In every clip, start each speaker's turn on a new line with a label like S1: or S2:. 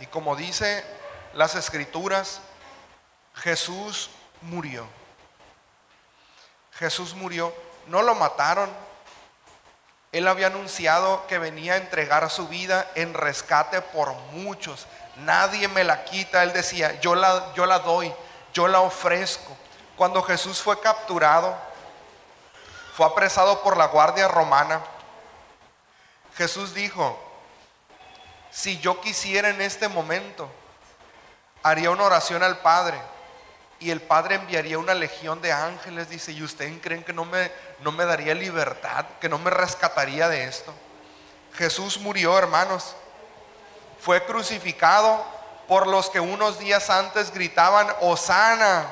S1: Y como dice las escrituras, Jesús murió. Jesús murió, no lo mataron. Él había anunciado que venía a entregar su vida en rescate por muchos. Nadie me la quita. Él decía, yo la, yo la doy, yo la ofrezco. Cuando Jesús fue capturado, fue apresado por la guardia romana. Jesús dijo, si yo quisiera en este momento, haría una oración al Padre y el Padre enviaría una legión de ángeles, dice, ¿y ustedes creen que no me, no me daría libertad, que no me rescataría de esto? Jesús murió, hermanos, fue crucificado por los que unos días antes gritaban, Osana,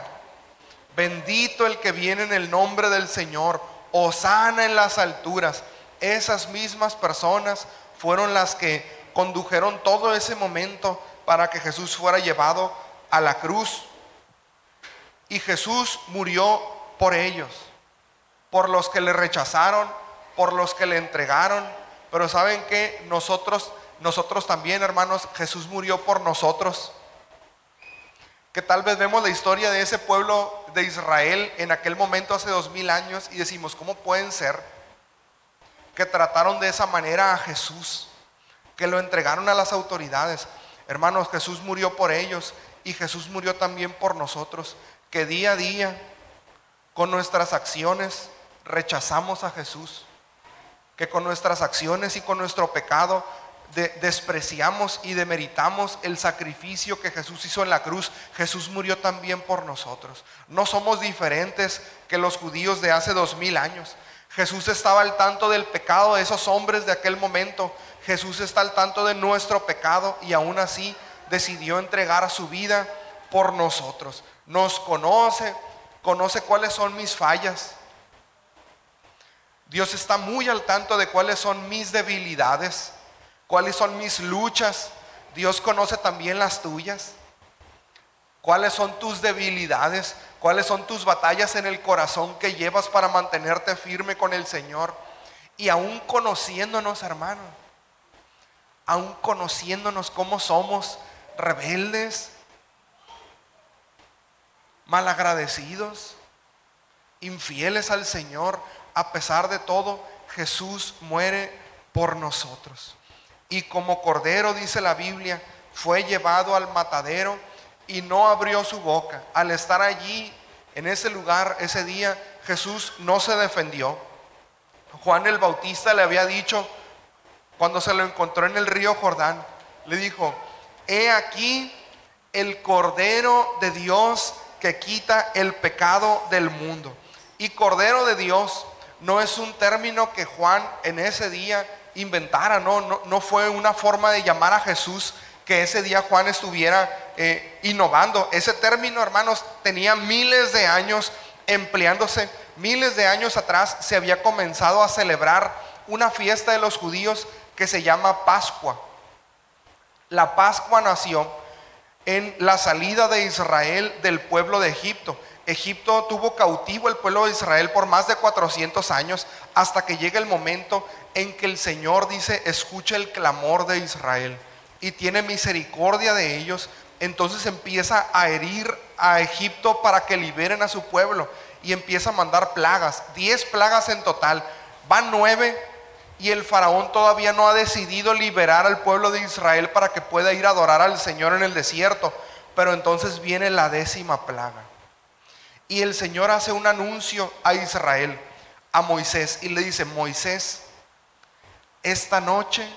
S1: bendito el que viene en el nombre del Señor, Osana en las alturas. Esas mismas personas fueron las que condujeron todo ese momento para que Jesús fuera llevado a la cruz. Y Jesús murió por ellos, por los que le rechazaron, por los que le entregaron. Pero saben que nosotros, nosotros también, hermanos, Jesús murió por nosotros. Que tal vez vemos la historia de ese pueblo de Israel en aquel momento hace dos mil años y decimos, ¿cómo pueden ser que trataron de esa manera a Jesús? Que lo entregaron a las autoridades. Hermanos, Jesús murió por ellos y Jesús murió también por nosotros, que día a día, con nuestras acciones, rechazamos a Jesús, que con nuestras acciones y con nuestro pecado despreciamos y demeritamos el sacrificio que Jesús hizo en la cruz. Jesús murió también por nosotros. No somos diferentes que los judíos de hace dos mil años. Jesús estaba al tanto del pecado de esos hombres de aquel momento Jesús está al tanto de nuestro pecado y aún así decidió entregar su vida por nosotros. Nos conoce, conoce cuáles son mis fallas. Dios está muy al tanto de cuáles son mis debilidades, cuáles son mis luchas. Dios conoce también las tuyas. ¿Cuáles son tus debilidades? ¿Cuáles son tus batallas en el corazón que llevas para mantenerte firme con el Señor? Y aún conociéndonos, hermano aún conociéndonos como somos rebeldes, malagradecidos, infieles al Señor, a pesar de todo, Jesús muere por nosotros. Y como cordero, dice la Biblia, fue llevado al matadero y no abrió su boca. Al estar allí, en ese lugar, ese día, Jesús no se defendió. Juan el Bautista le había dicho, cuando se lo encontró en el río Jordán, le dijo, he aquí el Cordero de Dios que quita el pecado del mundo. Y Cordero de Dios no es un término que Juan en ese día inventara, no, no, fue una forma de llamar a Jesús que ese día Juan estuviera eh, innovando. Ese término, hermanos, tenía miles de años empleándose. Miles de años atrás se había comenzado a celebrar una fiesta de los judíos que se llama Pascua. La Pascua nació en la salida de Israel del pueblo de Egipto. Egipto tuvo cautivo el pueblo de Israel por más de 400 años hasta que llega el momento en que el Señor dice, escucha el clamor de Israel y tiene misericordia de ellos. Entonces empieza a herir a Egipto para que liberen a su pueblo y empieza a mandar plagas, 10 plagas en total. Van nueve y el faraón todavía no ha decidido liberar al pueblo de Israel para que pueda ir a adorar al Señor en el desierto. Pero entonces viene la décima plaga. Y el Señor hace un anuncio a Israel, a Moisés, y le dice, Moisés, esta noche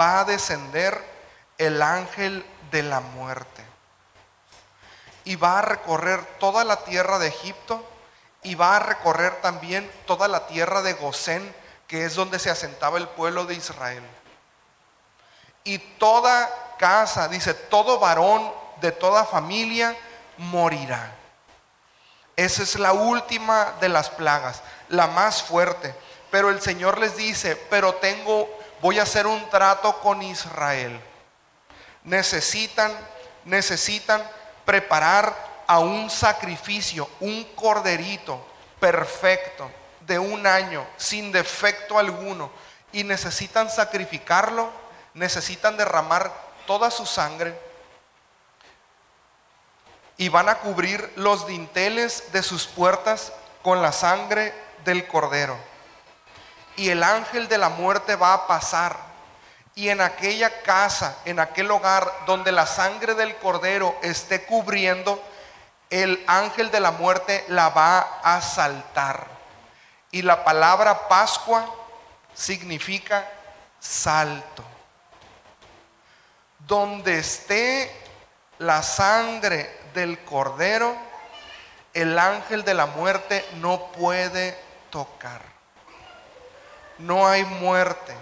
S1: va a descender el ángel de la muerte. Y va a recorrer toda la tierra de Egipto y va a recorrer también toda la tierra de Gosén, que es donde se asentaba el pueblo de Israel. Y toda casa, dice, todo varón de toda familia morirá. Esa es la última de las plagas, la más fuerte. Pero el Señor les dice, pero tengo, voy a hacer un trato con Israel. Necesitan, necesitan preparar a un sacrificio, un corderito perfecto de un año, sin defecto alguno, y necesitan sacrificarlo, necesitan derramar toda su sangre y van a cubrir los dinteles de sus puertas con la sangre del cordero. Y el ángel de la muerte va a pasar. Y en aquella casa, en aquel hogar donde la sangre del cordero esté cubriendo, el ángel de la muerte la va a saltar. Y la palabra Pascua significa salto. Donde esté la sangre del Cordero, el ángel de la muerte no puede tocar. No hay muerte.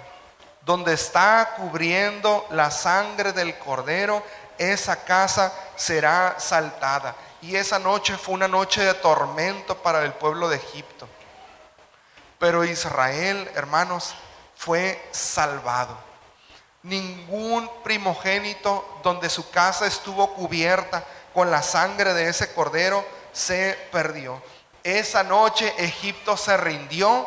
S1: Donde está cubriendo la sangre del Cordero, esa casa será saltada. Y esa noche fue una noche de tormento para el pueblo de Egipto. Pero Israel, hermanos, fue salvado. Ningún primogénito donde su casa estuvo cubierta con la sangre de ese cordero se perdió. Esa noche Egipto se rindió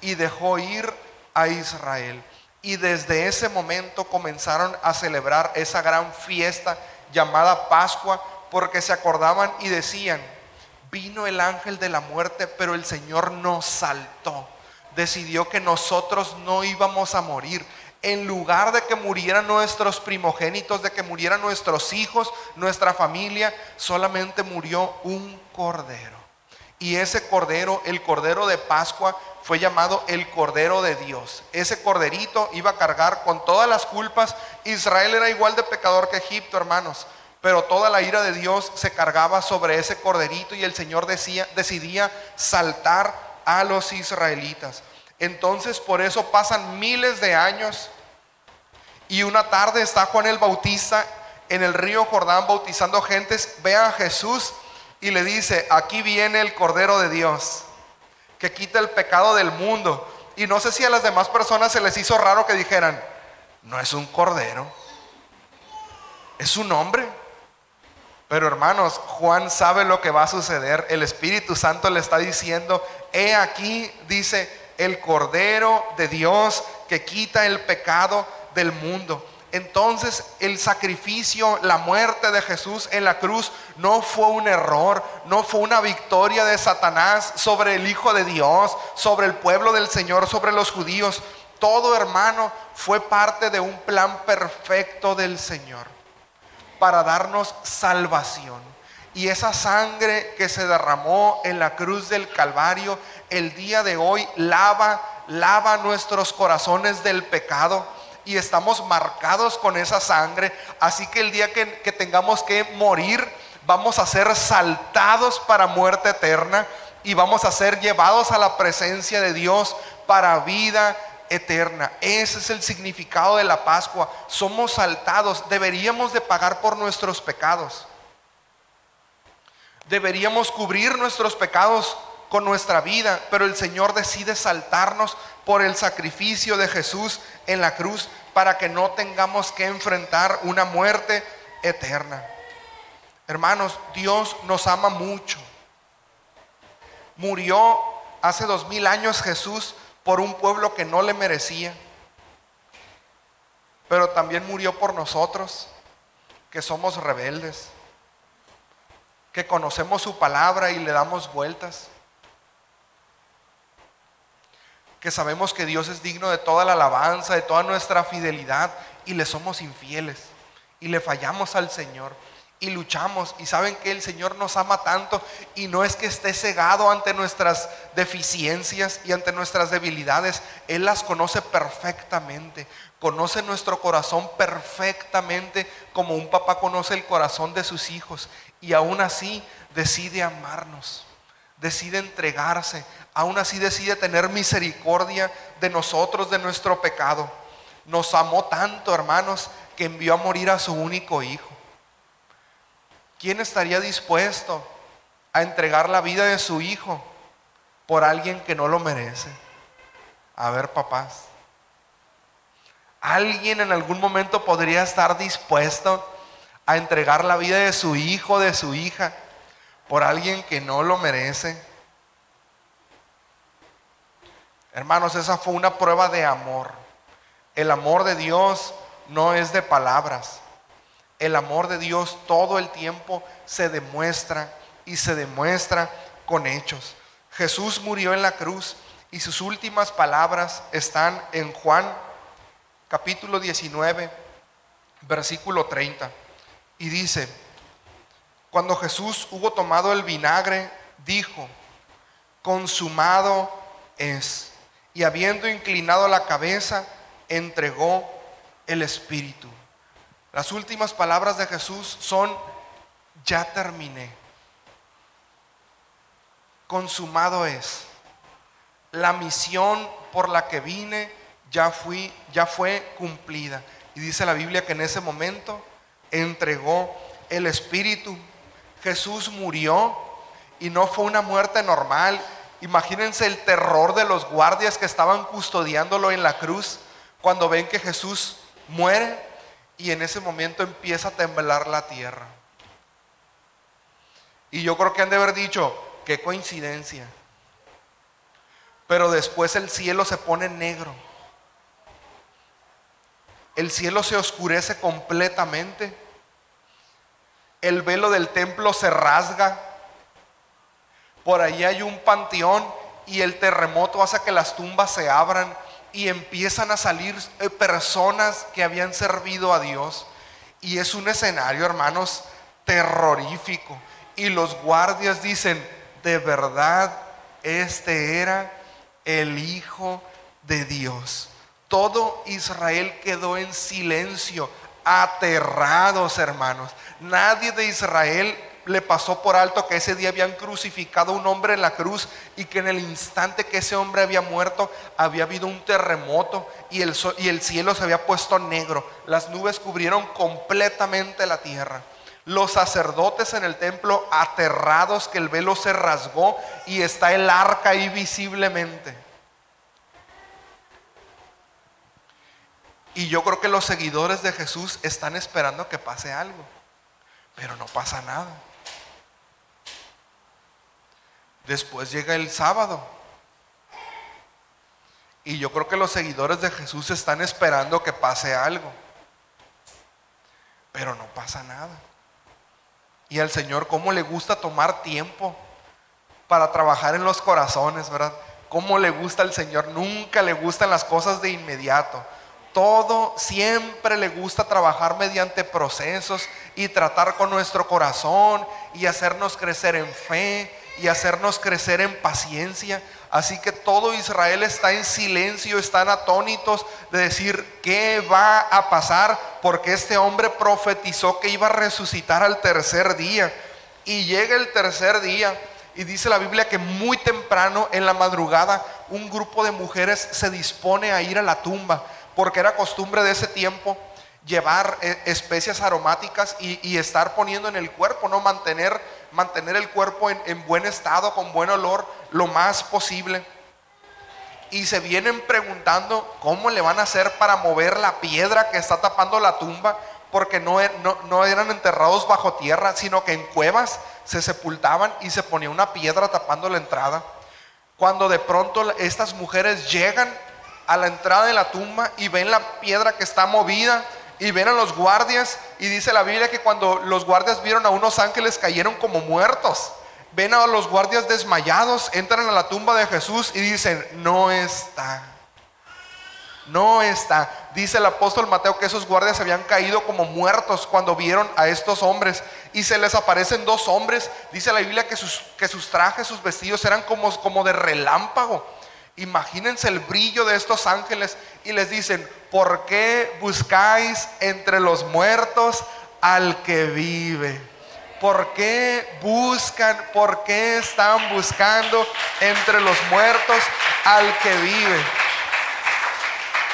S1: y dejó ir a Israel. Y desde ese momento comenzaron a celebrar esa gran fiesta llamada Pascua porque se acordaban y decían, vino el ángel de la muerte, pero el Señor nos saltó. Decidió que nosotros no íbamos a morir en lugar de que murieran nuestros primogénitos, de que murieran nuestros hijos, nuestra familia, solamente murió un cordero. Y ese cordero, el cordero de Pascua, fue llamado el cordero de Dios. Ese corderito iba a cargar con todas las culpas. Israel era igual de pecador que Egipto, hermanos. Pero toda la ira de Dios se cargaba sobre ese corderito y el Señor decía, decidía saltar a los israelitas. Entonces por eso pasan miles de años y una tarde está Juan el Bautista en el río Jordán bautizando gentes, ve a Jesús y le dice, aquí viene el Cordero de Dios, que quita el pecado del mundo. Y no sé si a las demás personas se les hizo raro que dijeran, no es un Cordero, es un hombre. Pero hermanos, Juan sabe lo que va a suceder. El Espíritu Santo le está diciendo, he aquí, dice, el Cordero de Dios que quita el pecado del mundo. Entonces el sacrificio, la muerte de Jesús en la cruz no fue un error, no fue una victoria de Satanás sobre el Hijo de Dios, sobre el pueblo del Señor, sobre los judíos. Todo hermano fue parte de un plan perfecto del Señor para darnos salvación. Y esa sangre que se derramó en la cruz del Calvario el día de hoy lava, lava nuestros corazones del pecado y estamos marcados con esa sangre. Así que el día que, tengamos que morir, vamos a ser saltados para muerte eterna y vamos a ser llevados a la presencia de Dios para vida eterna. Ese es el significado de la Pascua. Somos saltados. Deberíamos de pagar por nuestros pecados. Deberíamos cubrir nuestros pecados con nuestra vida, pero el Señor decide saltarnos por el sacrificio de Jesús en la cruz para que no tengamos que enfrentar una muerte eterna. Hermanos, Dios nos ama mucho. Murió hace dos mil años Jesús por un pueblo que no le merecía, pero también murió por nosotros, que somos rebeldes, que conocemos su palabra y le damos vueltas. Que sabemos que Dios es digno de toda la alabanza, de toda nuestra fidelidad, y le somos infieles, y le fallamos al Señor, y luchamos, y saben que el Señor nos ama tanto, y no es que esté cegado ante nuestras deficiencias y ante nuestras debilidades, Él las conoce perfectamente, conoce nuestro corazón perfectamente, como un papá conoce el corazón de sus hijos, y aún así decide amarnos, decide entregarse, aún así decide tener misericordia de nosotros, de nuestro pecado. Nos amó tanto, hermanos, que envió a morir a su único hijo. ¿Quién estaría dispuesto a entregar la vida de su hijo por alguien que no lo merece? A ver, papás. ¿Alguien en algún momento podría estar dispuesto a entregar la vida de su hijo, de su hija, por alguien que no lo merece? Hermanos, esa fue una prueba de amor. El amor de Dios no es de palabras. El amor de Dios todo el tiempo se demuestra y se demuestra con hechos. Jesús murió en la cruz y sus últimas palabras están en Juan capítulo 19, versículo 30. Y dice, cuando Jesús hubo tomado el vinagre, dijo, consumado es y habiendo inclinado la cabeza, entregó el Espíritu. Las últimas palabras de Jesús son, ya terminé. Consumado es. La misión por la que vine ya, fue cumplida. Y dice la Biblia que en ese momento entregó el Espíritu. Jesús murió y no fue una muerte normal Imagínense el terror de los guardias que estaban custodiándolo en la cruz cuando ven que Jesús muere y en ese momento empieza a temblar la tierra. Y yo creo que han de haber dicho, qué coincidencia. Pero después el cielo se pone negro. El cielo se oscurece completamente. El velo del templo se rasga por ahí hay un panteón y el terremoto hace que las tumbas se abran y empiezan a salir eh, personas que habían servido a Dios. Y es un escenario, hermanos, terrorífico. Y los guardias dicen, de verdad, este era el Hijo de Dios. Todo Israel quedó en silencio, aterrados, hermanos. Nadie de Israel le pasó por alto que ese día habían crucificado a un hombre en la cruz y que en el instante que ese hombre había muerto había habido un terremoto y el, y el cielo se había puesto negro. Las nubes cubrieron completamente la tierra. Los sacerdotes en el templo aterrados que el velo se rasgó y está el arca ahí visiblemente. Y yo creo que los seguidores de Jesús están esperando que pase algo, pero no pasa nada. Después llega el sábado. Y yo creo que los seguidores de Jesús están esperando que pase algo. Pero no pasa nada. Y al Señor, ¿cómo le gusta tomar tiempo para trabajar en los corazones, verdad? ¿Cómo le gusta al Señor? Nunca le gustan las cosas de inmediato. Todo siempre le gusta trabajar mediante procesos y tratar con nuestro corazón y hacernos crecer en fe y hacernos crecer en paciencia. Así que todo Israel está en silencio, están atónitos de decir qué va a pasar, porque este hombre profetizó que iba a resucitar al tercer día. Y llega el tercer día y dice la Biblia que muy temprano en la madrugada un grupo de mujeres se dispone a ir a la tumba, porque era costumbre de ese tiempo llevar eh, especias aromáticas y, estar poniendo en el cuerpo, no mantener mantener el cuerpo en, buen estado, con buen olor, lo más posible. Y se vienen preguntando cómo le van a hacer para mover la piedra que está tapando la tumba, porque no, er, no, no, eran enterrados bajo tierra, sino que en cuevas se sepultaban y se ponía una piedra tapando la entrada. Cuando de pronto estas mujeres llegan a la entrada de la tumba y ven la piedra que está movida, y ven a los guardias y dice la Biblia que cuando los guardias vieron a unos ángeles cayeron como muertos. ven a los guardias desmayados, entran a la tumba de Jesús y dicen, no está. No está. Dice el apóstol Mateo que esos guardias habían caído como muertos cuando vieron a estos hombres y se les aparecen dos hombres. Dice la Biblia que sus, que sus trajes, sus vestidos eran como, como de relámpago. Imagínense el brillo de estos ángeles y les dicen, ¿por qué buscáis entre los muertos al que vive? ¿Por qué buscan, por qué están buscando entre los muertos al que vive?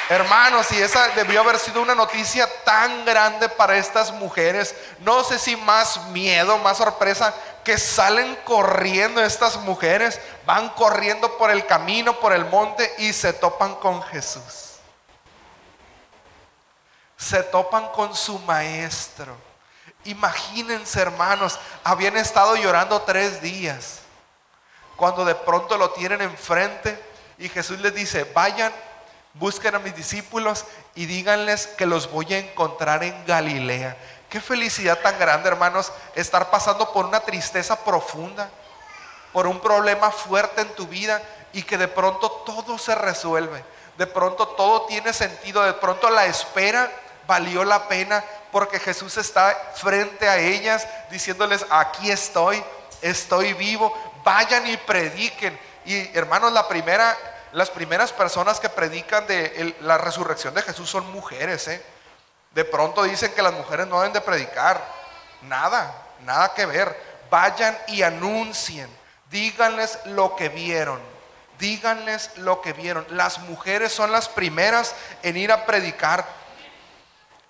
S1: Hermanos, y esa debió haber sido una noticia tan grande para estas mujeres. No sé si más miedo, más sorpresa, que salen corriendo estas mujeres, van corriendo por el camino, por el monte y se topan con Jesús. Se topan con su maestro. Imagínense, hermanos, habían estado llorando tres días. Cuando de pronto lo tienen enfrente y Jesús les dice, vayan busquen a mis discípulos y díganles que los voy a encontrar en Galilea. Qué felicidad tan grande, hermanos, estar pasando por una tristeza profunda, por un problema fuerte en tu vida y que de pronto todo se resuelve. De pronto todo tiene sentido, de pronto la espera valió la pena porque Jesús está frente a ellas diciéndoles, aquí estoy, estoy vivo, vayan y prediquen. Y hermanos, la primera las primeras personas que predican de la resurrección de Jesús son mujeres. ¿eh? De pronto dicen que las mujeres no deben de predicar. Nada, nada que ver. Vayan y anuncien. Díganles lo que vieron. Díganles lo que vieron. Las mujeres son las primeras en ir a predicar.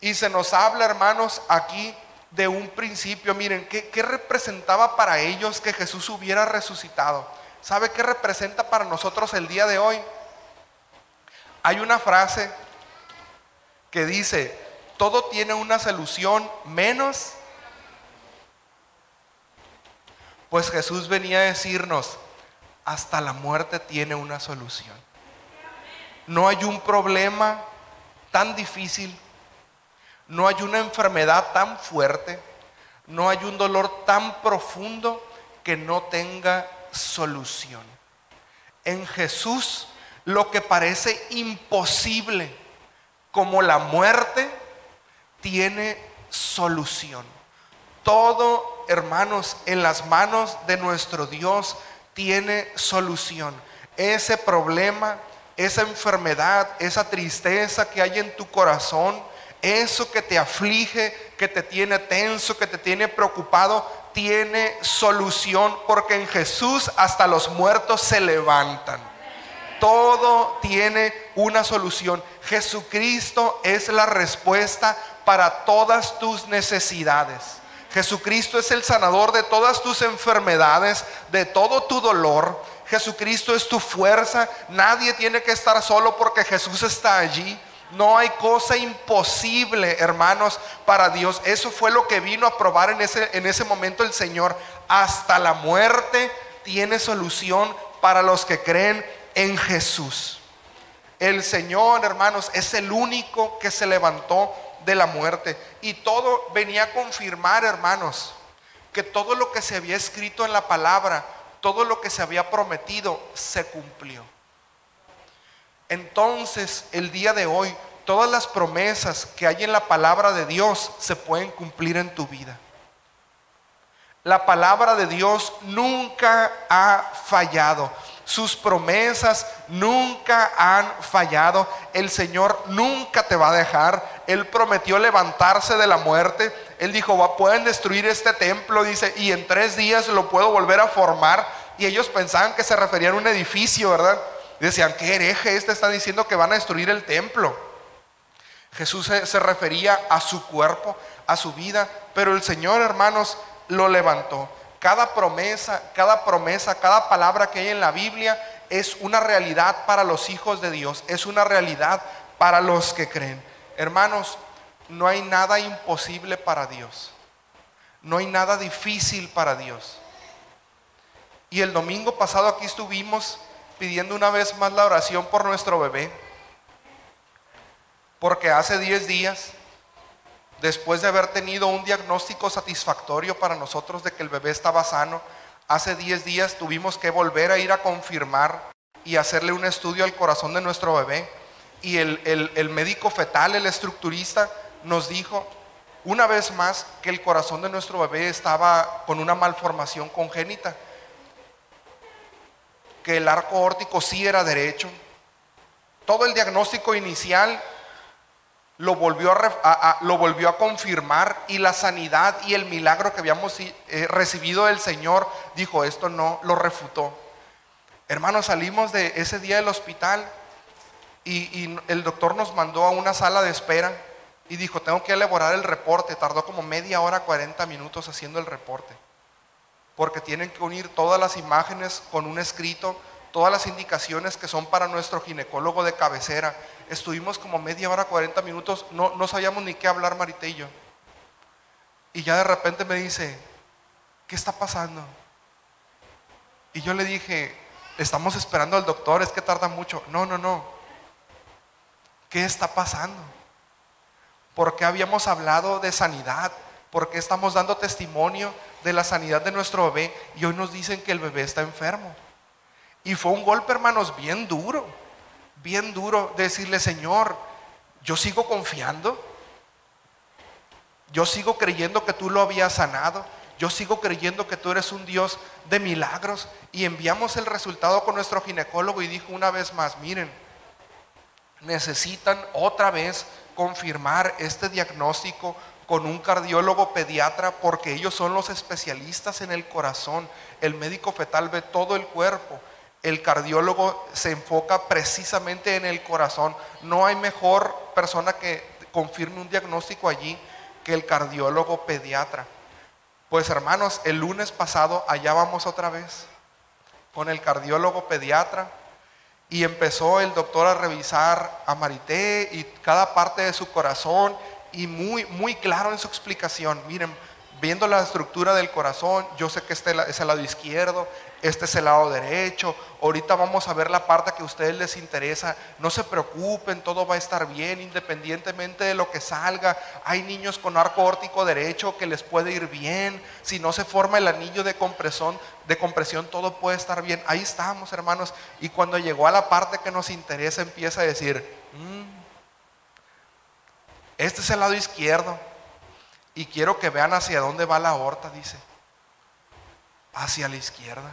S1: Y se nos habla, hermanos, aquí de un principio. Miren, ¿qué, qué representaba para ellos que Jesús hubiera resucitado? ¿Sabe qué representa para nosotros el día de hoy? Hay una frase que dice, todo tiene una solución menos. Pues Jesús venía a decirnos, hasta la muerte tiene una solución. No hay un problema tan difícil, no hay una enfermedad tan fuerte, no hay un dolor tan profundo que no tenga solución. En Jesús lo que parece imposible, como la muerte, tiene solución. Todo, hermanos, en las manos de nuestro Dios tiene solución. Ese problema, esa enfermedad, esa tristeza que hay en tu corazón, eso que te aflige, que te tiene tenso, que te tiene preocupado, tiene solución porque en Jesús hasta los muertos se levantan. Todo tiene una solución. Jesucristo es la respuesta para todas tus necesidades. Jesucristo es el sanador de todas tus enfermedades, de todo tu dolor. Jesucristo es tu fuerza. Nadie tiene que estar solo porque Jesús está allí. No hay cosa imposible, hermanos, para Dios. Eso fue lo que vino a probar en ese, en ese momento el Señor. Hasta la muerte tiene solución para los que creen en Jesús. El Señor, hermanos, es el único que se levantó de la muerte. Y todo venía a confirmar, hermanos, que todo lo que se había escrito en la palabra, todo lo que se había prometido, se cumplió. Entonces, el día de hoy, todas las promesas que hay en la palabra de Dios se pueden cumplir en tu vida. La palabra de Dios nunca ha fallado. Sus promesas nunca han fallado. El Señor nunca te va a dejar. Él prometió levantarse de la muerte. Él dijo, pueden destruir este templo, dice, y en tres días lo puedo volver a formar. Y ellos pensaban que se refería a un edificio, ¿verdad? Decían, ¿qué hereje este está diciendo que van a destruir el templo? Jesús se, refería a su cuerpo, a su vida, pero el Señor, hermanos, lo levantó. Cada promesa, cada promesa, cada palabra que hay en la Biblia es una realidad para los hijos de Dios, es una realidad para los que creen. Hermanos, no hay nada imposible para Dios. No hay nada difícil para Dios. Y el domingo pasado aquí estuvimos pidiendo una vez más la oración por nuestro bebé. Porque hace 10 días, después de haber tenido un diagnóstico satisfactorio para nosotros de que el bebé estaba sano, Hace 10 días tuvimos que volver a ir a confirmar y hacerle un estudio al corazón de nuestro bebé. Y el, el médico fetal, el estructurista, nos dijo una vez más que el corazón de nuestro bebé estaba con una malformación congénita, que el arco órtico sí era derecho. Todo el diagnóstico inicial lo volvió a, confirmar y la sanidad y el milagro que habíamos eh, recibido del Señor, dijo, esto no, lo refutó. Hermanos, salimos de ese día del hospital y, el doctor nos mandó a una sala de espera y dijo, tengo que elaborar el reporte. Tardó como media hora, 40 minutos haciendo el reporte. Porque tienen que unir todas las imágenes con un escrito, todas las indicaciones que son para nuestro ginecólogo de cabecera estuvimos como media hora, 40 minutos, no, no sabíamos ni qué hablar Marité y yo. Y ya de repente me dice, ¿qué está pasando? Y yo le dije, estamos esperando al doctor, es que tarda mucho. No, no, no. ¿Qué está pasando? ¿Por qué habíamos hablado de sanidad? ¿Por qué estamos dando testimonio de la sanidad de nuestro bebé? Y hoy nos dicen que el bebé está enfermo. Y fue un golpe, hermanos, bien duro bien duro decirle, Señor, yo sigo confiando, yo sigo creyendo que tú lo habías sanado, yo sigo creyendo que tú eres un Dios de milagros y enviamos el resultado con nuestro ginecólogo y dijo una vez más, miren, necesitan otra vez confirmar este diagnóstico con un cardiólogo pediatra porque ellos son los especialistas en el corazón. El médico fetal ve todo el cuerpo el cardiólogo se enfoca precisamente en el corazón. No hay mejor persona que confirme un diagnóstico allí que el cardiólogo pediatra. Pues hermanos, el lunes pasado allá vamos otra vez con el cardiólogo pediatra y empezó el doctor a revisar a Marité y cada parte de su corazón y muy, muy claro en su explicación. Miren, viendo la estructura del corazón, yo sé que este es el lado izquierdo, este es el lado derecho, ahorita vamos a ver la parte que a ustedes les interesa, no se preocupen, todo va a estar bien independientemente de lo que salga. Hay niños con arco órtico derecho que les puede ir bien, si no se forma el anillo de compresión, de compresión todo puede estar bien. Ahí estamos, hermanos, y cuando llegó a la parte que nos interesa empieza a decir, mm, este es el lado izquierdo y quiero que vean hacia dónde va la aorta, dice. Hacia la izquierda.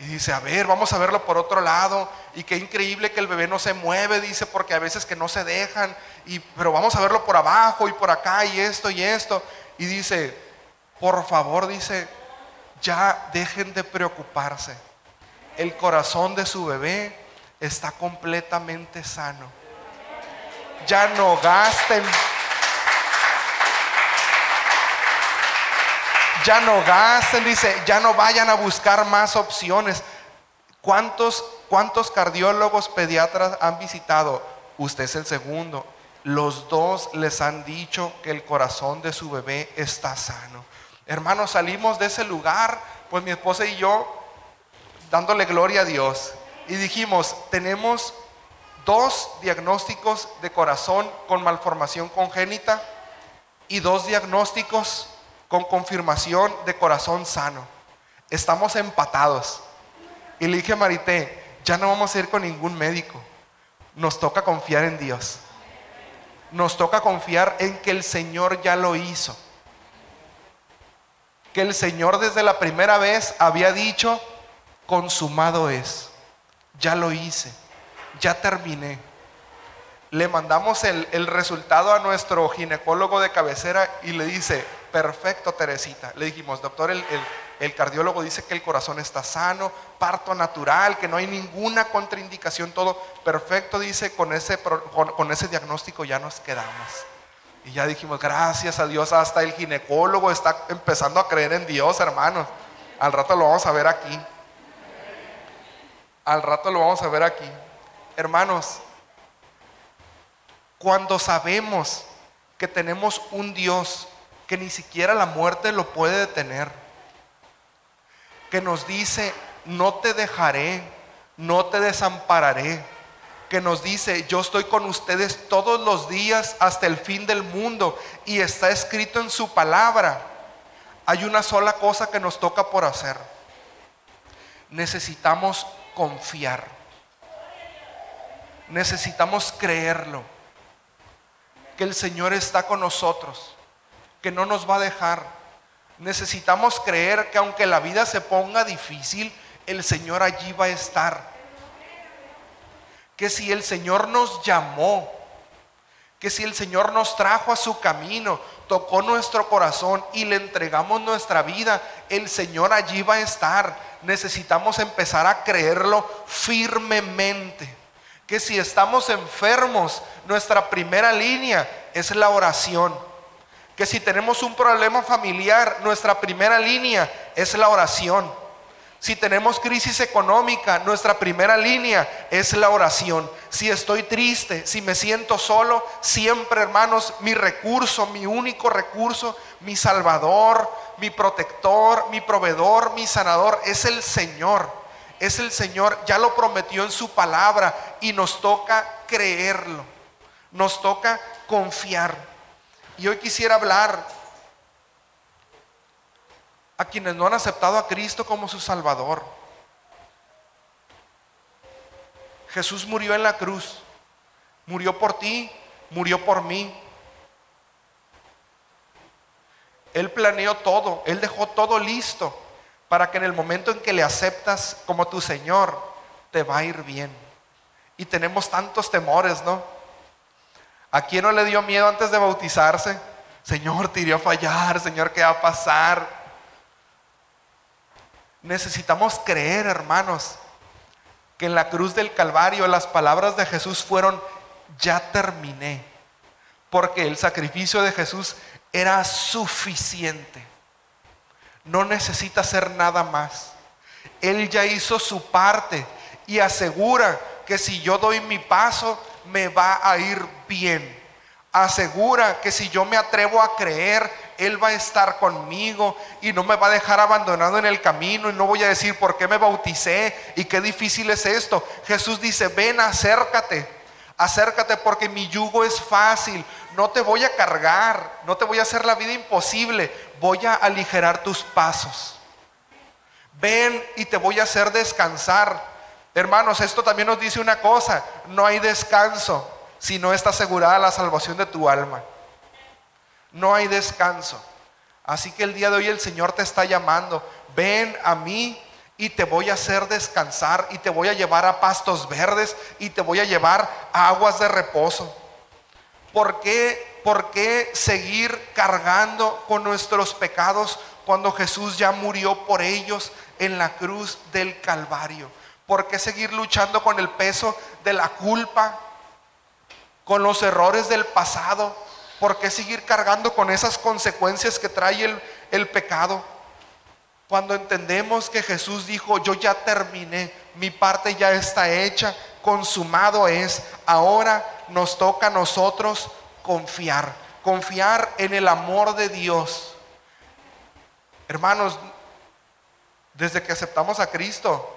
S1: Y dice, a ver, vamos a verlo por otro lado. Y qué increíble que el bebé no se mueve, dice, porque a veces que no se dejan. Y, pero vamos a verlo por abajo y por acá y esto y esto. Y dice, por favor, dice, ya dejen de preocuparse. El corazón de su bebé está completamente sano. Ya no gasten ya no gasten, dice, ya no vayan a buscar más opciones. ¿Cuántos, cuántos cardiólogos pediatras han visitado? Usted es el segundo. Los dos les han dicho que el corazón de su bebé está sano. Hermanos, salimos de ese lugar, pues mi esposa y yo, dándole gloria a Dios. Y dijimos, tenemos dos diagnósticos de corazón con malformación congénita y dos diagnósticos con confirmación de corazón sano. Estamos empatados. Y le dije a Marité, ya no vamos a ir con ningún médico. Nos toca confiar en Dios. Nos toca confiar en que el Señor ya lo hizo. Que el Señor desde la primera vez había dicho, consumado es. Ya lo hice. Ya terminé. Le mandamos el, el resultado a nuestro ginecólogo de cabecera y le dice, perfecto, Teresita. Le dijimos, doctor, el, cardiólogo dice que el corazón está sano, parto natural, que no hay ninguna contraindicación, todo perfecto, dice, con ese, con, ese diagnóstico ya nos quedamos. Y ya dijimos, gracias a Dios, hasta el ginecólogo está empezando a creer en Dios, hermanos. Al rato lo vamos a ver aquí. Al rato lo vamos a ver aquí. Hermanos, cuando sabemos que tenemos un Dios que ni siquiera la muerte lo puede detener, que nos dice, no te dejaré, no te desampararé, que nos dice, yo estoy con ustedes todos los días hasta el fin del mundo y está escrito en su palabra. hay una sola cosa que nos toca por hacer. Necesitamos confiar. Necesitamos creerlo. Que el Señor está con nosotros. Que no nos va a dejar. Necesitamos creer que aunque la vida se ponga difícil, el Señor allí va a estar. Que si el Señor nos llamó, que si el Señor nos trajo a su camino, tocó nuestro corazón y le entregamos nuestra vida, el Señor allí va a estar. Necesitamos empezar a creerlo firmemente. Que si estamos enfermos, nuestra primera línea es la oración. Que si tenemos un problema familiar, nuestra primera línea es la oración. Si tenemos crisis económica, nuestra primera línea es la oración. Si estoy triste, si me siento solo, siempre hermanos, mi recurso, mi único recurso, mi salvador, mi protector, mi proveedor, mi sanador, es el Señor. Es el Señor, ya lo prometió en su palabra y nos toca creerlo. Nos toca confiar. Y hoy quisiera hablar a quienes no han aceptado a Cristo como su Salvador. Jesús murió en la cruz, murió por ti, murió por mí. Él planeó todo, Él dejó todo listo para que en el momento en que le aceptas como tu Señor, te va a ir bien. Y tenemos tantos temores, ¿no? ¿A quién no le dio miedo antes de bautizarse? Señor, te iré a fallar, Señor, ¿qué va a pasar? Necesitamos creer, hermanos, que en la cruz del Calvario las palabras de Jesús fueron, ya terminé, porque el sacrificio de Jesús era suficiente. No necesita hacer nada más. Él ya hizo su parte y asegura que si yo doy mi paso, me va a ir bien. Asegura que si yo me atrevo a creer, él va a estar conmigo y no me va a dejar abandonado en el camino y no voy a decir por qué me bauticé y qué difícil es esto. Jesús dice, ven, acércate, acércate porque mi yugo es fácil, no te voy a cargar, no te voy a hacer la vida imposible, voy a aligerar tus pasos. Ven y te voy a hacer descansar. Hermanos, esto también nos dice una cosa, no hay descanso si no está asegurada la salvación de tu alma no hay descanso. Así que el día de hoy el Señor te está llamando, ven a mí y te voy a hacer descansar y te voy a llevar a pastos verdes y te voy a llevar a aguas de reposo. ¿Por qué, ¿Por qué seguir cargando con nuestros pecados cuando Jesús ya murió por ellos en la cruz del Calvario? ¿Por qué seguir luchando con el peso de la culpa, con los errores del pasado? ¿Por qué seguir cargando con esas consecuencias que trae el, el pecado? Cuando entendemos que Jesús dijo, yo ya terminé, mi parte ya está hecha, consumado es, ahora nos toca a nosotros confiar, confiar en el amor de Dios. Hermanos, desde que aceptamos a Cristo,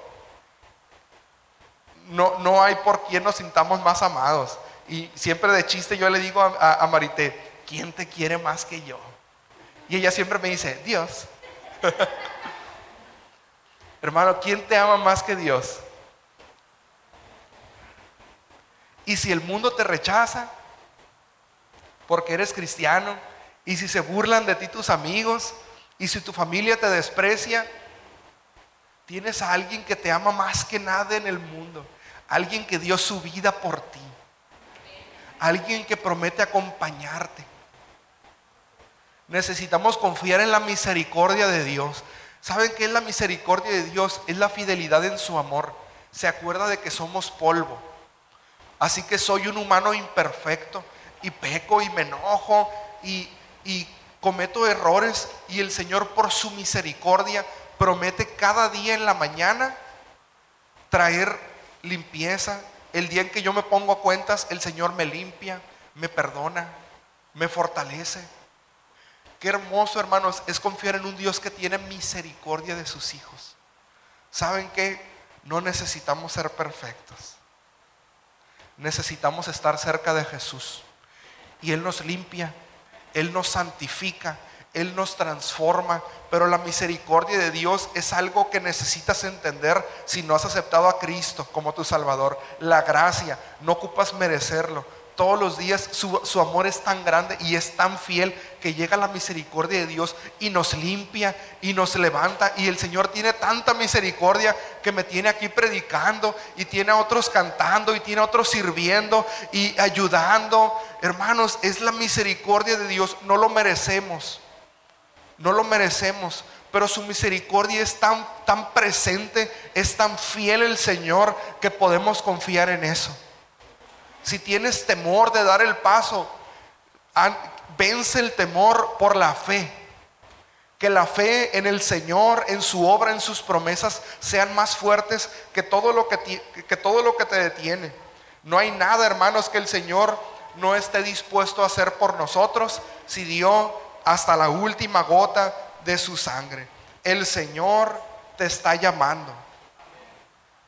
S1: no, no hay por quien nos sintamos más amados. Y siempre de chiste yo le digo a, Marité, ¿quién te quiere más que yo? Y ella siempre me dice, Dios. Hermano, ¿quién te ama más que Dios? Y si el mundo te rechaza porque eres cristiano, y si se burlan de ti tus amigos, y si tu familia te desprecia, tienes a alguien que te ama más que nada en el mundo, alguien que dio su vida por ti alguien que promete acompañarte. Necesitamos confiar en la misericordia de Dios. ¿Saben qué es la misericordia de Dios? Es la fidelidad en su amor. Se acuerda de que somos polvo. Así que soy un humano imperfecto y peco y me enojo y, cometo errores y el Señor por su misericordia promete cada día en la mañana traer limpieza, el día en que yo me pongo a cuentas, el Señor me limpia, me perdona, me fortalece. Qué hermoso, hermanos, es confiar en un Dios que tiene misericordia de sus hijos. ¿Saben qué? No necesitamos ser perfectos. Necesitamos estar cerca de Jesús. Y Él nos limpia, Él nos santifica, Él nos transforma, pero la misericordia de Dios es algo que necesitas entender si no has aceptado a Cristo como tu Salvador. La gracia, no ocupas merecerlo. Todos los días su, su, amor es tan grande y es tan fiel que llega la misericordia de Dios y nos limpia y nos levanta. Y el Señor tiene tanta misericordia que me tiene aquí predicando y tiene a otros cantando y tiene a otros sirviendo y ayudando. Hermanos, es la misericordia de Dios, no lo merecemos no lo merecemos, pero su misericordia es tan, tan presente, es tan fiel el Señor que podemos confiar en eso. Si tienes temor de dar el paso, vence el temor por la fe. Que la fe en el Señor, en su obra, en sus promesas, sean más fuertes que todo lo que, que, todo lo que te detiene. No hay nada, hermanos, que el Señor no esté dispuesto a hacer por nosotros si dio hasta la última gota de su sangre. El Señor te está llamando.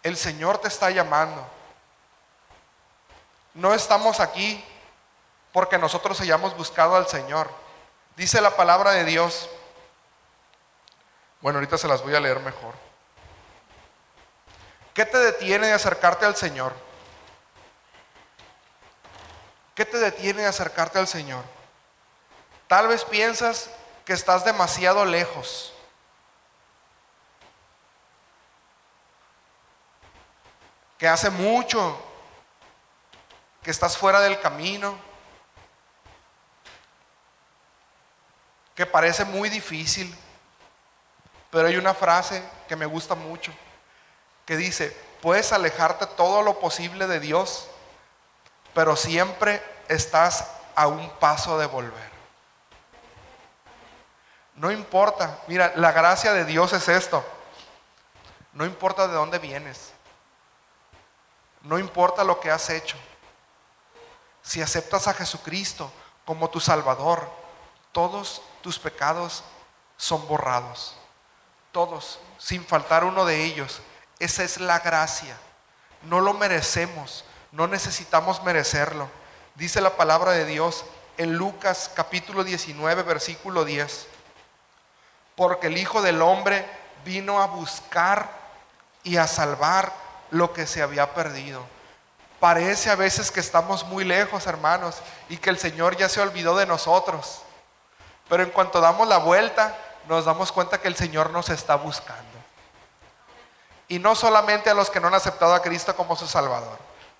S1: El Señor te está llamando. No estamos aquí porque nosotros hayamos buscado al Señor. Dice la palabra de Dios. Bueno, ahorita se las voy a leer mejor. ¿Qué te detiene de acercarte al Señor? ¿Qué te detiene de acercarte al Señor? Tal vez piensas que estás demasiado lejos. Que hace mucho que estás fuera del camino. Que parece muy difícil. Pero hay una frase que me gusta mucho. Que dice, puedes alejarte todo lo posible de Dios, pero siempre estás a un paso de volver. No importa, mira, la gracia de Dios es esto. No importa de dónde vienes. No importa lo que has hecho. Si aceptas a Jesucristo como tu Salvador, todos tus pecados son borrados. Todos, sin faltar uno de ellos. Esa es la gracia. No lo merecemos. No necesitamos merecerlo. Dice la palabra de Dios en Lucas capítulo 19, versículo 10 porque el Hijo del Hombre vino a buscar y a salvar lo que se había perdido. Parece a veces que estamos muy lejos, hermanos, y que el Señor ya se olvidó de nosotros. Pero en cuanto damos la vuelta, nos damos cuenta que el Señor nos está buscando. Y no solamente a los que no han aceptado a Cristo como su Salvador,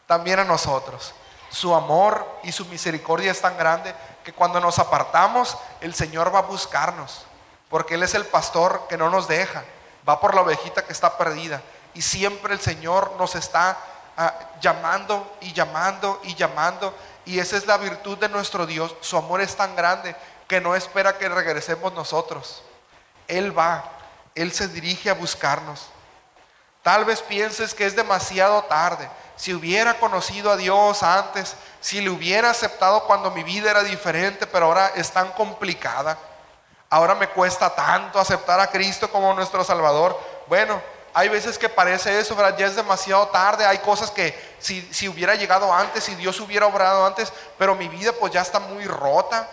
S1: también a nosotros. Su amor y su misericordia es tan grande que cuando nos apartamos, el Señor va a buscarnos porque Él es el pastor que no nos deja, va por la ovejita que está perdida. Y siempre el Señor nos está llamando y llamando y llamando. Y esa es la virtud de nuestro Dios. Su amor es tan grande que no espera que regresemos nosotros. Él va, Él se dirige a buscarnos. Tal vez pienses que es demasiado tarde. Si hubiera conocido a Dios antes, si le hubiera aceptado cuando mi vida era diferente, pero ahora es tan complicada. Ahora me cuesta tanto aceptar a Cristo como nuestro Salvador. Bueno, hay veces que parece eso. Ya es demasiado tarde. Hay cosas que si, hubiera llegado antes, si Dios hubiera obrado antes, pero mi vida pues ya está muy rota.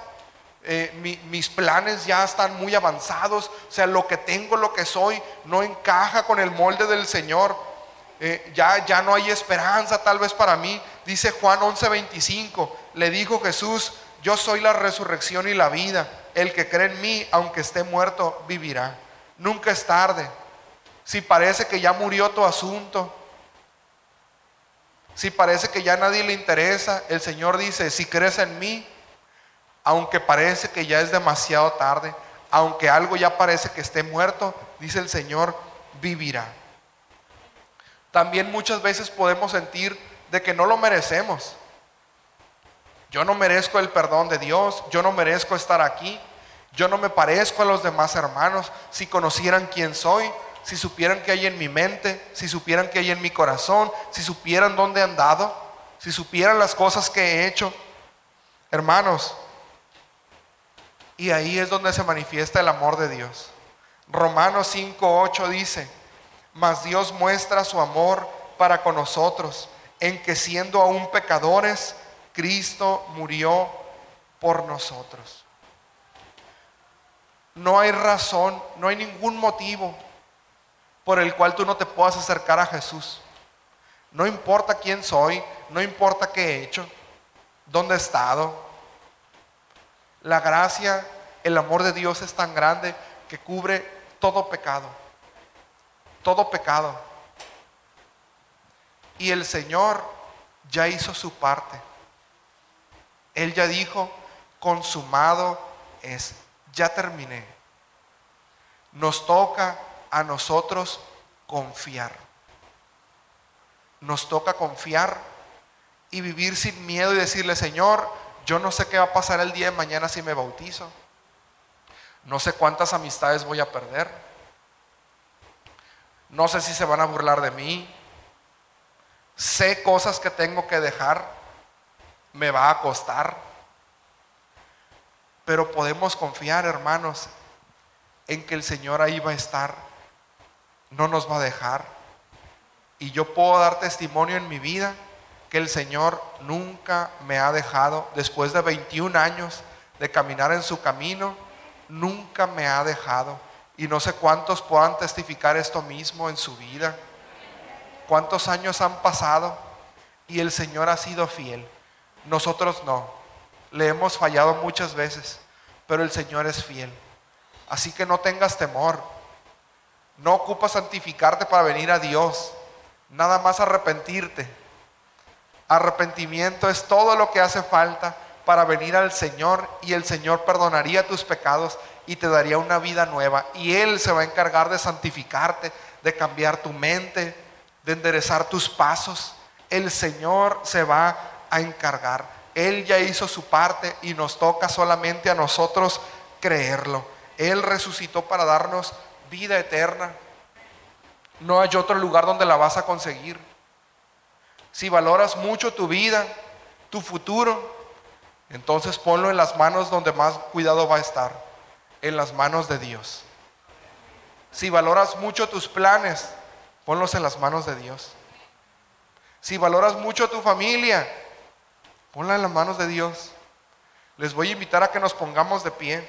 S1: Eh, mis planes ya están muy avanzados. O sea, lo que tengo, lo que soy, no encaja con el molde del Señor. Eh, ya, ya no hay esperanza tal vez para mí. Dice Juan 11:25, le dijo Jesús, yo soy la resurrección y la vida el que cree en mí, aunque esté muerto, vivirá. Nunca es tarde. Si parece que ya murió tu asunto, si parece que ya nadie le interesa, el Señor dice, si crees en mí, aunque parece que ya es demasiado tarde, aunque algo ya parece que esté muerto, dice el Señor, vivirá. También muchas veces podemos sentir de que no lo merecemos. Yo no merezco el perdón de Dios, yo no merezco estar aquí, yo no me parezco a los demás hermanos. Si conocieran quién soy, si supieran qué hay en mi mente, si supieran qué hay en mi corazón, si supieran dónde he andado, si supieran las cosas que he hecho. Hermanos, y ahí es donde se manifiesta el amor de Dios. Romanos 5:8 dice, mas Dios muestra su amor para con nosotros, en que siendo aún pecadores, Cristo murió por nosotros. No hay razón, no hay ningún motivo por el cual tú no te puedas acercar a Jesús. No importa quién soy, no importa qué he hecho, dónde he estado. La gracia, el amor de Dios es tan grande que cubre todo pecado. Todo pecado. Y el Señor ya hizo su parte. Él ya dijo, consumado es, ya terminé. Nos toca a nosotros confiar. Nos toca confiar y vivir sin miedo y decirle, Señor, yo no sé qué va a pasar el día de mañana si me bautizo. No sé cuántas amistades voy a perder. No sé si se van a burlar de mí. Sé cosas que tengo que dejar. Me va a costar. Pero podemos confiar, hermanos, en que el Señor ahí va a estar. No nos va a dejar. Y yo puedo dar testimonio en mi vida que el Señor nunca me ha dejado. Después de 21 años de caminar en su camino, nunca me ha dejado. Y no sé cuántos puedan testificar esto mismo en su vida. Cuántos años han pasado y el Señor ha sido fiel. Nosotros no. Le hemos fallado muchas veces, pero el Señor es fiel. Así que no tengas temor. No ocupas santificarte para venir a Dios. Nada más arrepentirte. Arrepentimiento es todo lo que hace falta para venir al Señor y el Señor perdonaría tus pecados y te daría una vida nueva. Y Él se va a encargar de santificarte, de cambiar tu mente, de enderezar tus pasos. El Señor se va a encargar. Él ya hizo su parte y nos toca solamente a nosotros creerlo. Él resucitó para darnos vida eterna. No hay otro lugar donde la vas a conseguir. Si valoras mucho tu vida, tu futuro, entonces ponlo en las manos donde más cuidado va a estar, en las manos de Dios. Si valoras mucho tus planes, ponlos en las manos de Dios. Si valoras mucho tu familia, ponla en las manos de Dios. Les voy a invitar a que nos pongamos de pie.